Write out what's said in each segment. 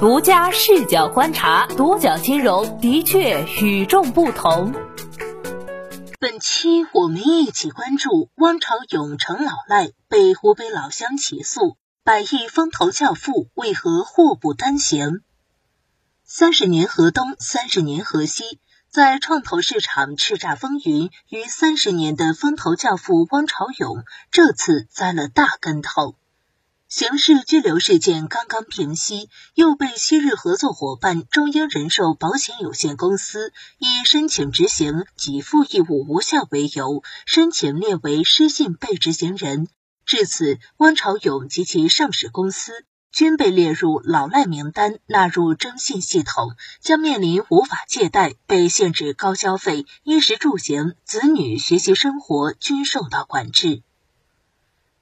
独家视角观察，独角金融的确与众不同。本期我们一起关注汪潮永成老赖被湖北老乡起诉，百亿风投教父为何祸不单行？三十年河东，三十年河西，在创投市场叱咤风云逾三十年的风投教父汪潮永，这次栽了大跟头。刑事拘留事件刚刚平息，又被昔日合作伙伴中英人寿保险有限公司以申请执行给付义务无效为由，申请列为失信被执行人。至此，汪朝永及其上市公司均被列入老赖名单，纳入征信系统，将面临无法借贷、被限制高消费、衣食住行、子女学习生活均受到管制。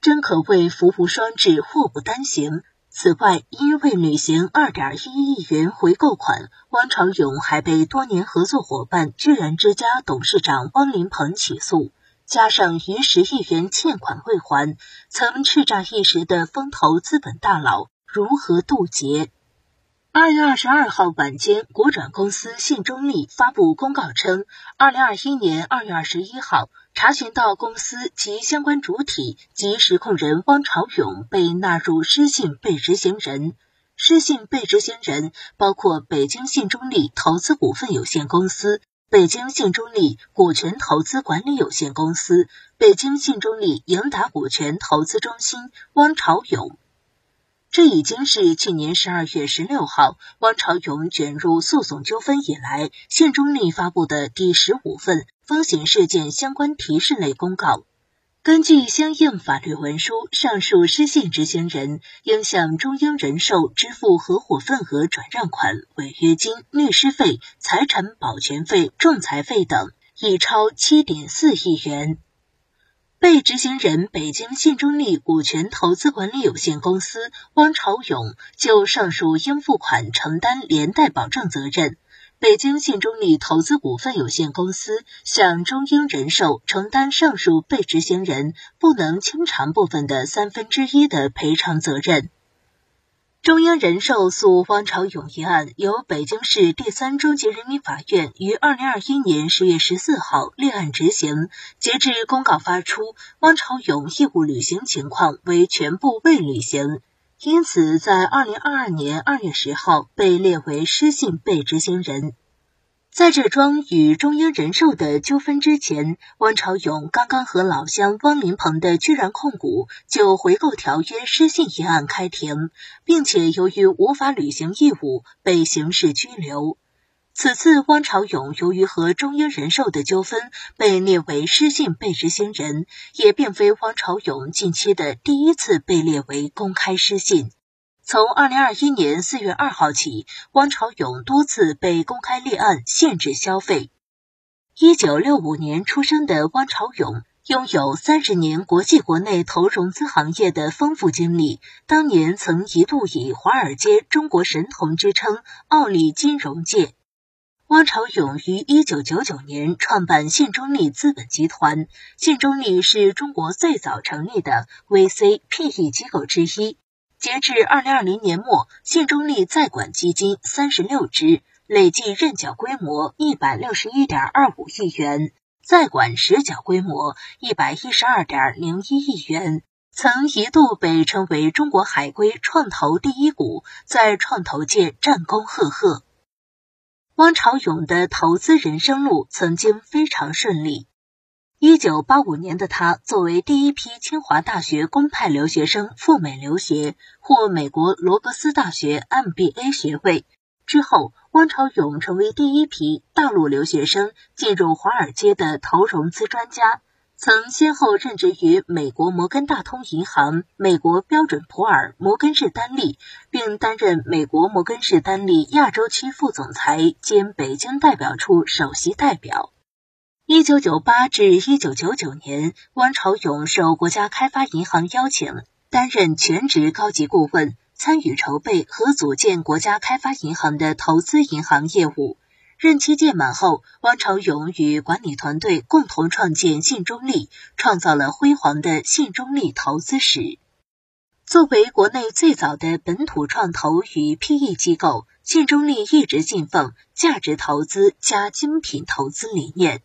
真可谓福无双至，祸不单行。此外，因未履行二点一亿元回购款，汪朝永还被多年合作伙伴智然之家董事长汪林鹏起诉，加上逾十亿元欠款未还，曾叱咤一时的风投资本大佬如何渡劫？二月二十二号晚间，国转公司信中立发布公告称，二零二一年二月二十一号，查询到公司及相关主体及实控人汪朝勇被纳入失信被执行人。失信被执行人包括北京信中利投资股份有限公司、北京信中利股权投资管理有限公司、北京信中利盈达股权投资中心汪朝勇。这已经是去年十二月十六号汪朝勇卷入诉讼纠纷以来，信中立发布的第十五份风险事件相关提示类公告。根据相应法律文书，上述失信执行人应向中英人寿支付合伙份额转让款、违约金、律师费、财产保全费、仲裁费等，已超七点四亿元。被执行人北京信中利股权投资管理有限公司汪朝勇就上述应付款承担连带保证责任，北京信中利投资股份有限公司向中英人寿承担上述被执行人不能清偿部分的三分之一的赔偿责任。中央人寿诉汪朝勇一案，由北京市第三中级人民法院于二零二一年十月十四号立案执行。截至公告发出，汪朝勇义务履行情况为全部未履行，因此在二零二二年二月十号被列为失信被执行人。在这桩与中英人寿的纠纷之前，汪朝永刚刚和老乡汪林鹏的居然控股就回购条约失信一案开庭，并且由于无法履行义务被刑事拘留。此次汪朝永由于和中英人寿的纠纷被列为失信被执行人，也并非汪朝永近期的第一次被列为公开失信。从二零二一年四月二号起，汪朝永多次被公开立案限制消费。一九六五年出生的汪朝永，拥有三十年国际国内投融资行业的丰富经历。当年曾一度以“华尔街中国神童”之称，傲立金融界。汪朝勇于一九九九年创办信中立资本集团，信中立是中国最早成立的 VC PE 机构之一。截至二零二零年末，信中立在管基金三十六只，累计认缴规模一百六十一点二五亿元，在管实缴规模一百一十二点零一亿元，曾一度被称为中国海归创投第一股，在创投界战功赫赫。汪朝永的投资人生路曾经非常顺利。一九八五年的他，作为第一批清华大学公派留学生赴美留学，获美国罗格斯大学 MBA 学位。之后，汪朝永成为第一批大陆留学生进入华尔街的投融资专家，曾先后任职于美国摩根大通银行、美国标准普尔、摩根士丹利，并担任美国摩根士丹利亚洲区副总裁兼北京代表处首席代表。一九九八至一九九九年，汪朝永受国家开发银行邀请，担任全职高级顾问，参与筹备和组建国家开发银行的投资银行业务。任期届满后，汪朝永与管理团队共同创建信中立，创造了辉煌的信中立投资史。作为国内最早的本土创投与 PE 机构，信中利一直信奉价值投资加精品投资理念，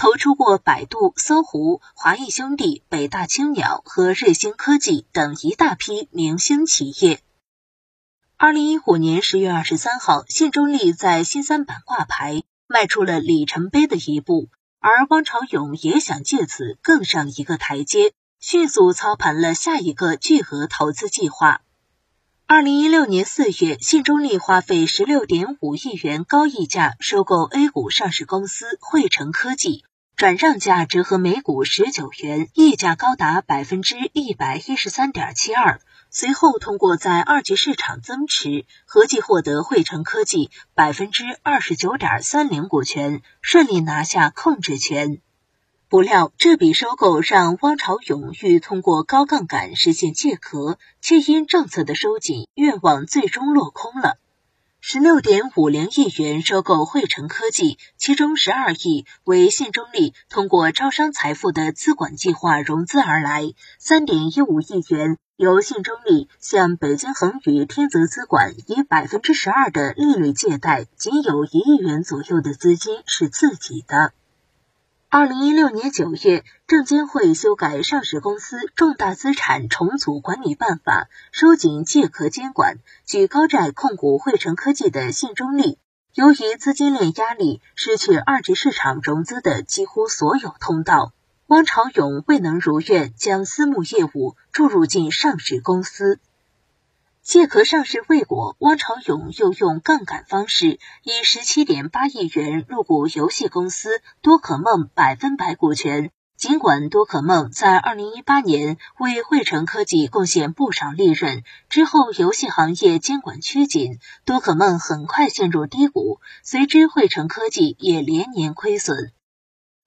投出过百度、搜狐、华谊兄弟、北大青鸟和瑞星科技等一大批明星企业。二零一五年十月二十三号，信中利在新三板挂牌，迈出了里程碑的一步，而汪朝勇也想借此更上一个台阶。迅速操盘了下一个巨额投资计划。二零一六年四月，信中利花费十六点五亿元高溢价收购 A 股上市公司汇成科技，转让价折合每股十九元，溢价高达百分之一百一十三点七二。随后通过在二级市场增持，合计获得汇成科技百分之二十九点三零股权，顺利拿下控制权。不料，这笔收购让汪朝勇欲通过高杠杆实现借壳，却因政策的收紧，愿望最终落空了。十六点五零亿元收购汇成科技，其中十二亿为信中利通过招商财富的资管计划融资而来，三点一五亿元由信中利向北京恒宇天泽资管以百分之十二的利率借贷，仅有一亿元左右的资金是自己的。二零一六年九月，证监会修改《上市公司重大资产重组管理办法》，收紧借壳监管，举高债控股汇成科技的信中利，由于资金链压力，失去二级市场融资的几乎所有通道。汪朝勇未能如愿将私募业务注入进上市公司。借壳上市未果，汪朝勇又用杠杆方式，以十七点八亿元入股游戏公司多可梦百分百股权。尽管多可梦在二零一八年为汇成科技贡献不少利润，之后游戏行业监管趋紧，多可梦很快陷入低谷，随之汇成科技也连年亏损。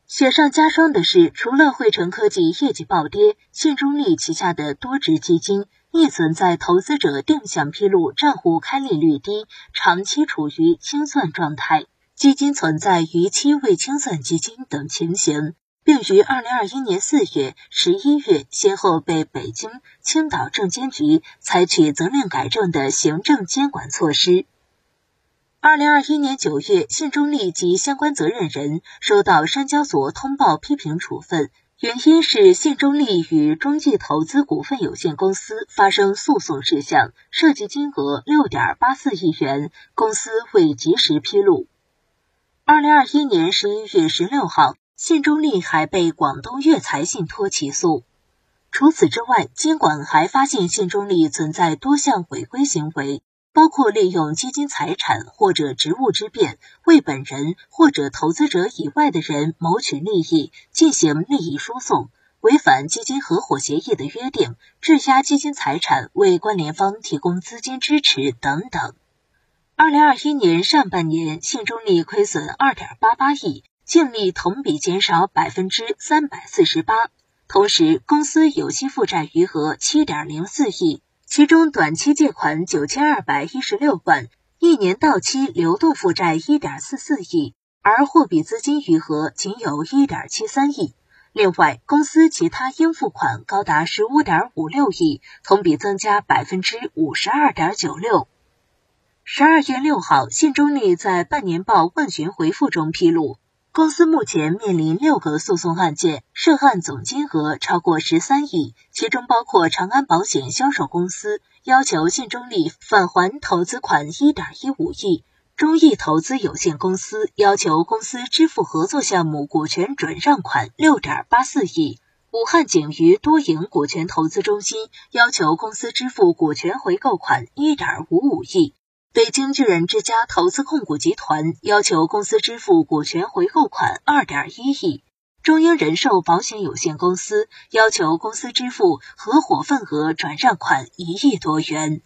雪上加霜的是，除了汇成科技业绩暴跌，信中利旗下的多只基金。亦存在投资者定向披露账户开利率低、长期处于清算状态、基金存在逾期未清算基金等情形，并于二零二一年四月、十一月先后被北京、青岛证监局采取责令改正的行政监管措施。二零二一年九月，信中利及相关责任人收到深交所通报批评处分。原因是信中利与中纪投资股份有限公司发生诉讼事项，涉及金额六点八四亿元，公司未及时披露。二零二一年十一月十六号，信中利还被广东粤财信托起诉。除此之外，监管还发现信中利存在多项违规行为。包括利用基金财产或者职务之便，为本人或者投资者以外的人谋取利益，进行利益输送，违反基金合伙协议的约定，质押基金财产为关联方提供资金支持等等。二零二一年上半年，信中利亏损二点八八亿，净利同比减少百分之三百四十八，同时公司有息负债余额七点零四亿。其中短期借款九千二百一十六万，一年到期流动负债一点四四亿，而货币资金余额仅有一点七三亿。另外，公司其他应付款高达十五点五六亿，同比增加百分之五十二点九六。十二月六号，信中利在半年报问询回复中披露。公司目前面临六个诉讼案件，涉案总金额超过十三亿，其中包括长安保险销售公司要求信中利返还投资款一点一五亿，中意投资有限公司要求公司支付合作项目股权转让款六点八四亿，武汉景瑜多赢股权投资中心要求公司支付股权回购款一点五五亿。北京巨人之家投资控股集团要求公司支付股权回购款二点一亿，中英人寿保险有限公司要求公司支付合伙份额转让款一亿多元。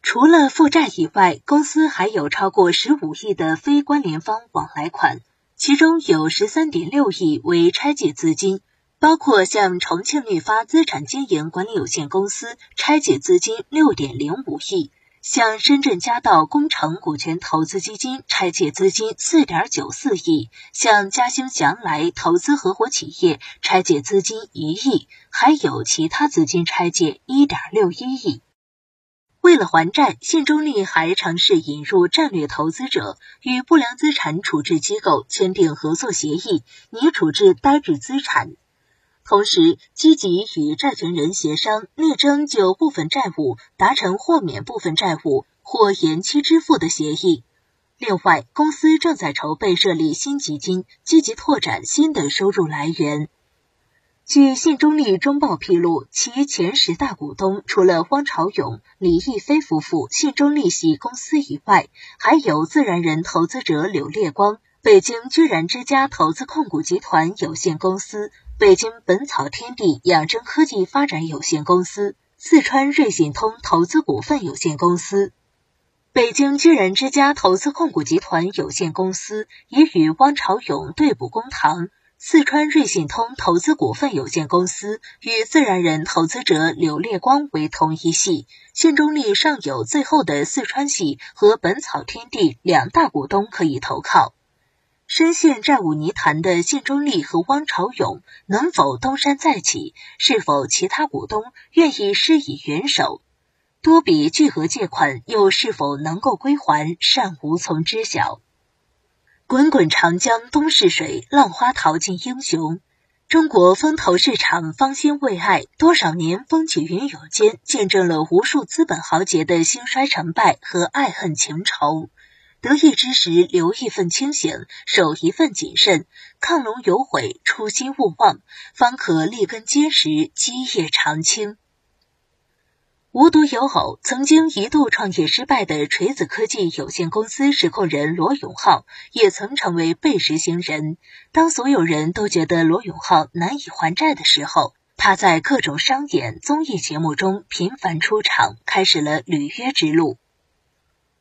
除了负债以外，公司还有超过十五亿的非关联方往来款，其中有十三点六亿为拆借资金，包括向重庆绿发资产经营管理有限公司拆借资金六点零五亿。向深圳嘉道工程股权投资基金拆借资金四点九四亿，向嘉兴祥来投资合伙企业拆借资金一亿，还有其他资金拆借一点六一亿。为了还债，信中利还尝试引入战略投资者，与不良资产处置机构签订合作协议，拟处置呆滞资产。同时，积极与债权人协商，力争就部分债务达成豁免部分债务或延期支付的协议。另外，公司正在筹备设立新基金，积极拓展新的收入来源。据信中利中报披露，其前十大股东除了汪朝勇、李毅飞夫妇信中利系公司以外，还有自然人投资者柳烈光、北京居然之家投资控股集团有限公司、北京本草天地养生科技发展有限公司、四川瑞信通投资股份有限公司、北京居然之家投资控股集团有限公司也与汪朝勇对簿公堂。四川瑞信通投资股份有限公司与自然人投资者柳烈光为同一系，信中利尚有最后的四川系和本草天地两大股东可以投靠。深陷债务泥潭的信中利和汪朝勇能否东山再起？是否其他股东愿意施以援手？多笔巨额借款又是否能够归还？尚无从知晓。滚滚长江东逝水，浪花淘尽英雄。中国风投市场方兴未艾，多少年风起云涌间，见证了无数资本豪杰的兴衰成败和爱恨情仇。得意之时，留一份清醒，守一份谨慎，亢龙有悔，初心勿忘，方可立根结实，基业长青。无独有偶，曾经一度创业失败的锤子科技有限公司实控人罗永浩，也曾成为被执行人。当所有人都觉得罗永浩难以还债的时候，他在各种商演、综艺节目中频繁出场，开始了履约之路。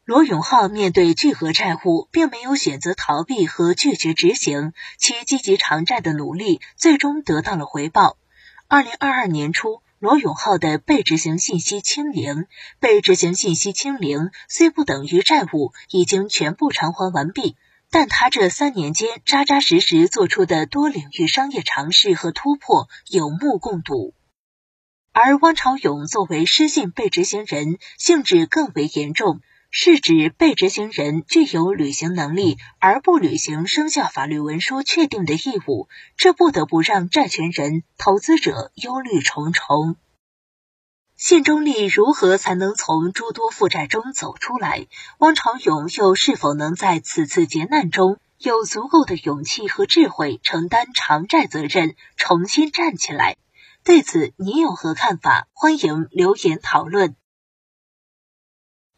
罗永浩面对巨额债务，并没有选择逃避和拒绝执行，其积极偿债的努力最终得到了回报。二零二二年初。罗永浩的被执行信息清零，被执行信息清零虽不等于债务已经全部偿还完毕，但他这三年间扎扎实实做出的多领域商业尝试和突破有目共睹。而汪朝勇作为失信被执行人，性质更为严重。是指被执行人具有履行能力而不履行生效法律文书确定的义务，这不得不让债权人、投资者忧虑重重。信中利如何才能从诸多负债中走出来？汪朝勇又是否能在此次劫难中有足够的勇气和智慧承担偿债责任，重新站起来？对此，你有何看法？欢迎留言讨论。